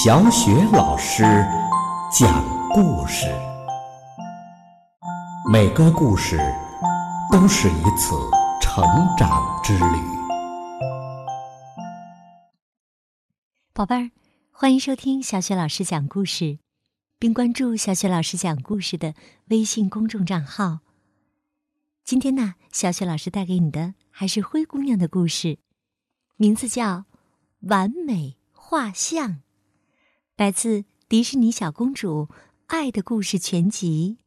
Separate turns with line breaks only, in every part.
小雪老师讲故事，每个故事都是一次成长之旅。
宝贝儿，欢迎收听小雪老师讲故事，并关注小雪老师讲故事的微信公众账号。今天呢，小雪老师带给你的还是灰姑娘的故事，名字叫《完美画像》。来自迪士尼小公主《爱的故事全集》。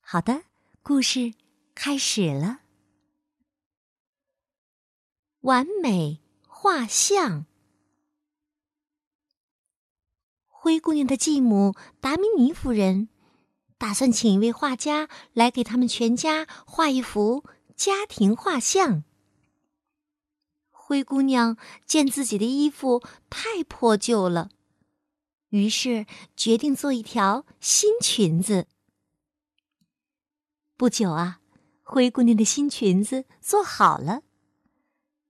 好的，故事开始了。完美画像。灰姑娘的继母达米尼夫人打算请一位画家来给他们全家画一幅家庭画像。灰姑娘见自己的衣服太破旧了。于是决定做一条新裙子。不久啊，灰姑娘的新裙子做好了。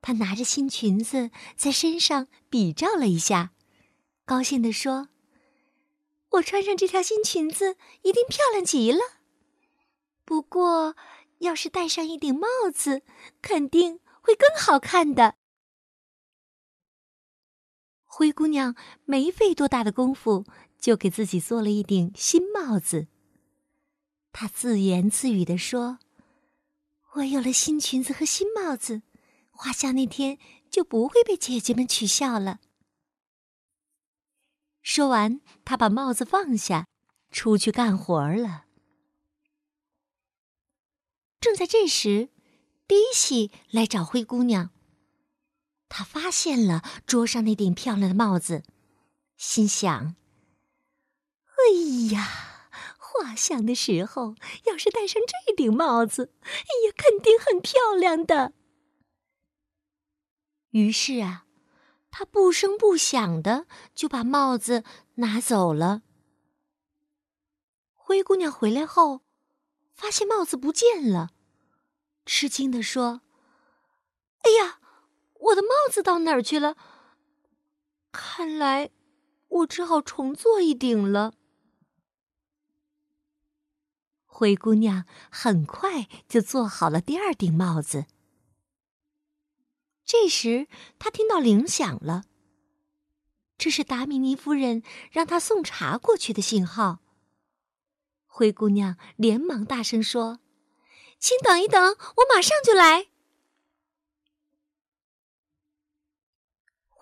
她拿着新裙子在身上比照了一下，高兴地说：“我穿上这条新裙子一定漂亮极了。不过，要是戴上一顶帽子，肯定会更好看的。”灰姑娘没费多大的功夫，就给自己做了一顶新帽子。她自言自语地说：“我有了新裙子和新帽子，画像那天就不会被姐姐们取笑了。”说完，她把帽子放下，出去干活了。正在这时，迪西来找灰姑娘。他发现了桌上那顶漂亮的帽子，心想：“哎呀，画像的时候要是戴上这顶帽子，也肯定很漂亮的。”于是啊，他不声不响的就把帽子拿走了。灰姑娘回来后，发现帽子不见了，吃惊的说：“哎呀！”我的帽子到哪儿去了？看来我只好重做一顶了。灰姑娘很快就做好了第二顶帽子。这时，她听到铃响了。这是达米尼夫人让她送茶过去的信号。灰姑娘连忙大声说：“请等一等，我马上就来。”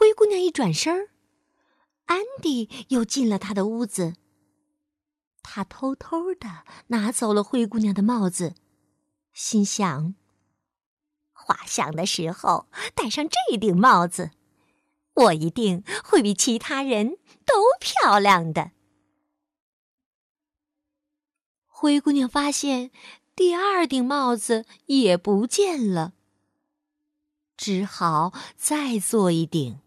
灰姑娘一转身，安迪又进了她的屋子。他偷偷的拿走了灰姑娘的帽子，心想：画像的时候戴上这顶帽子，我一定会比其他人都漂亮的。灰姑娘发现第二顶帽子也不见了，只好再做一顶。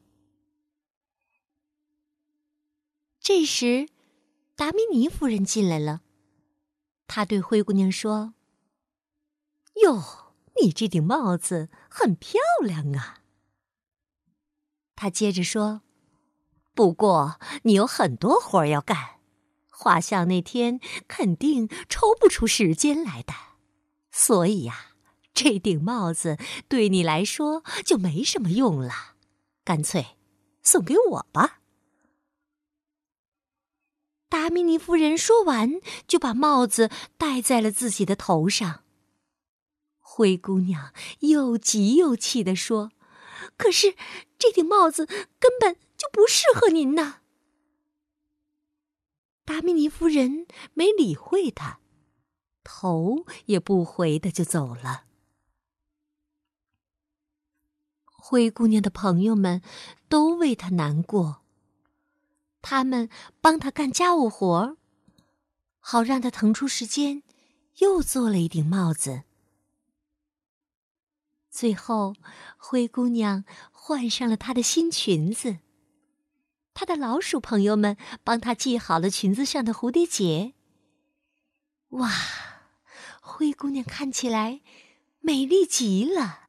这时，达米尼夫人进来了。她对灰姑娘说：“哟，你这顶帽子很漂亮啊。”她接着说：“不过你有很多活要干，画像那天肯定抽不出时间来的，所以呀，这顶帽子对你来说就没什么用了，干脆送给我吧。”达米尼夫人说完，就把帽子戴在了自己的头上。灰姑娘又急又气地说：“可是这顶帽子根本就不适合您呢。”达米尼夫人没理会她，头也不回的就走了。灰姑娘的朋友们都为她难过。他们帮他干家务活儿，好让他腾出时间，又做了一顶帽子。最后，灰姑娘换上了她的新裙子。她的老鼠朋友们帮她系好了裙子上的蝴蝶结。哇，灰姑娘看起来美丽极了。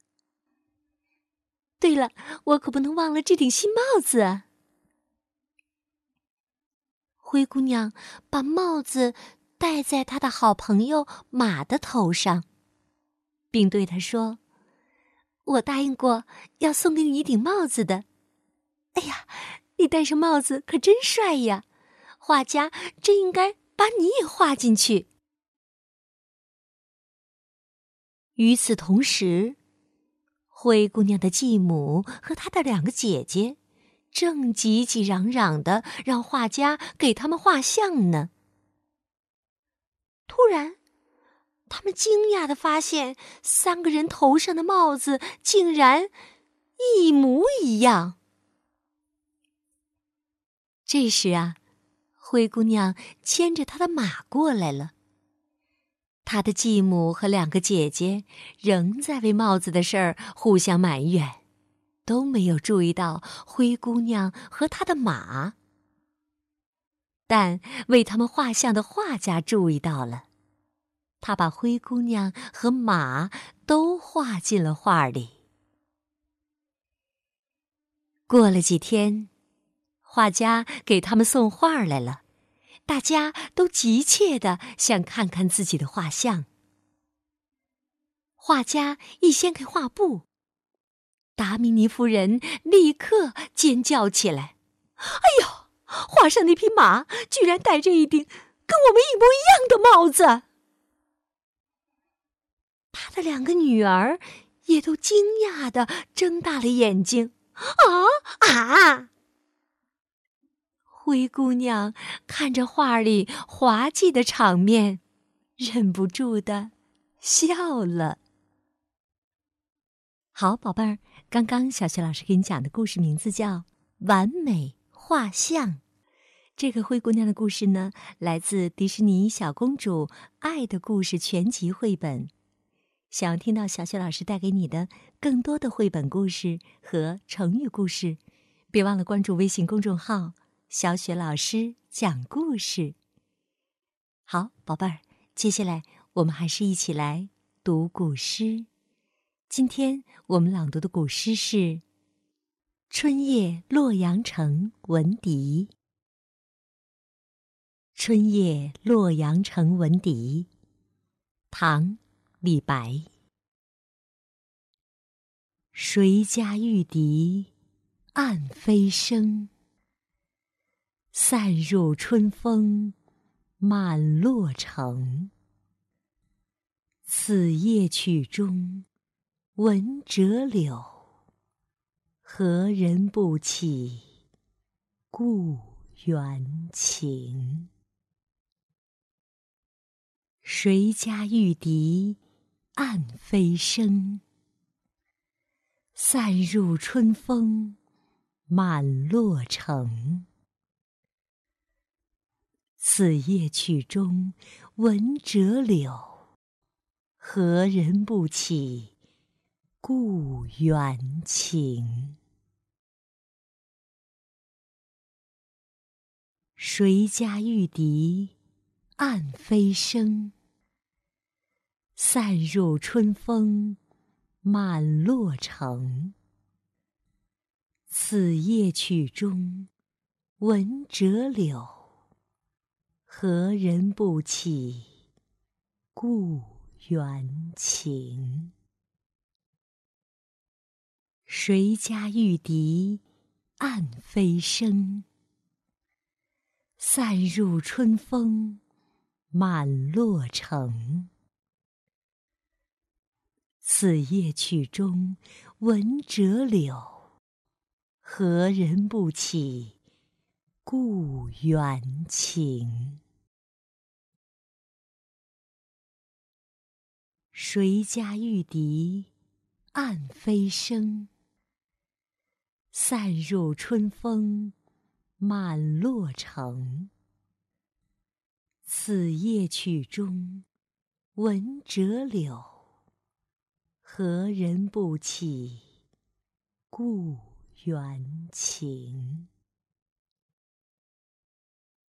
对了，我可不能忘了这顶新帽子。灰姑娘把帽子戴在她的好朋友马的头上，并对他说：“我答应过要送给你一顶帽子的。哎呀，你戴上帽子可真帅呀！画家真应该把你也画进去。”与此同时，灰姑娘的继母和她的两个姐姐正急急嚷嚷的让画家给他们画像呢。突然，他们惊讶的发现，三个人头上的帽子竟然一模一样。这时啊，灰姑娘牵着她的马过来了。她的继母和两个姐姐仍在为帽子的事儿互相埋怨，都没有注意到灰姑娘和她的马。但为他们画像的画家注意到了，他把灰姑娘和马都画进了画里。过了几天，画家给他们送画来了。大家都急切的想看看自己的画像。画家一掀开画布，达米尼夫人立刻尖叫起来：“哎呦，画上那匹马居然戴着一顶跟我们一模一样的帽子！”他的两个女儿也都惊讶的睁大了眼睛：“啊啊！”灰姑娘看着画里滑稽的场面，忍不住的笑了。好，宝贝儿，刚刚小雪老师给你讲的故事名字叫《完美画像》。这个灰姑娘的故事呢，来自迪士尼《小公主爱的故事》全集绘本。想要听到小雪老师带给你的更多的绘本故事和成语故事，别忘了关注微信公众号。小雪老师讲故事。好，宝贝儿，接下来我们还是一起来读古诗。今天我们朗读的古诗是《春夜洛阳城闻笛》。《春夜洛阳城闻笛》，唐·李白。谁家玉笛暗飞声。散入春风满洛城。此夜曲中闻折柳，何人不起故园情？谁家玉笛暗飞声？散入春风满洛城。此夜曲中闻折柳，何人不起故园情？谁家玉笛暗飞声？散入春风满洛城。此夜曲中闻折柳。何人不起故园情？谁家玉笛暗飞声？散入春风满洛城。此夜曲中闻折柳，何人不起故园情？谁家玉笛暗飞声？散入春风满洛城。此夜曲中闻折柳，何人不起故园情？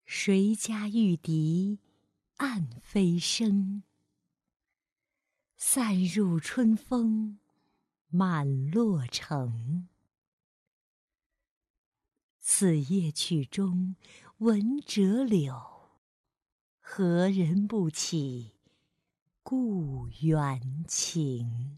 谁家玉笛暗飞声？散入春风满洛城。此夜曲中闻折柳，何人不起故园情？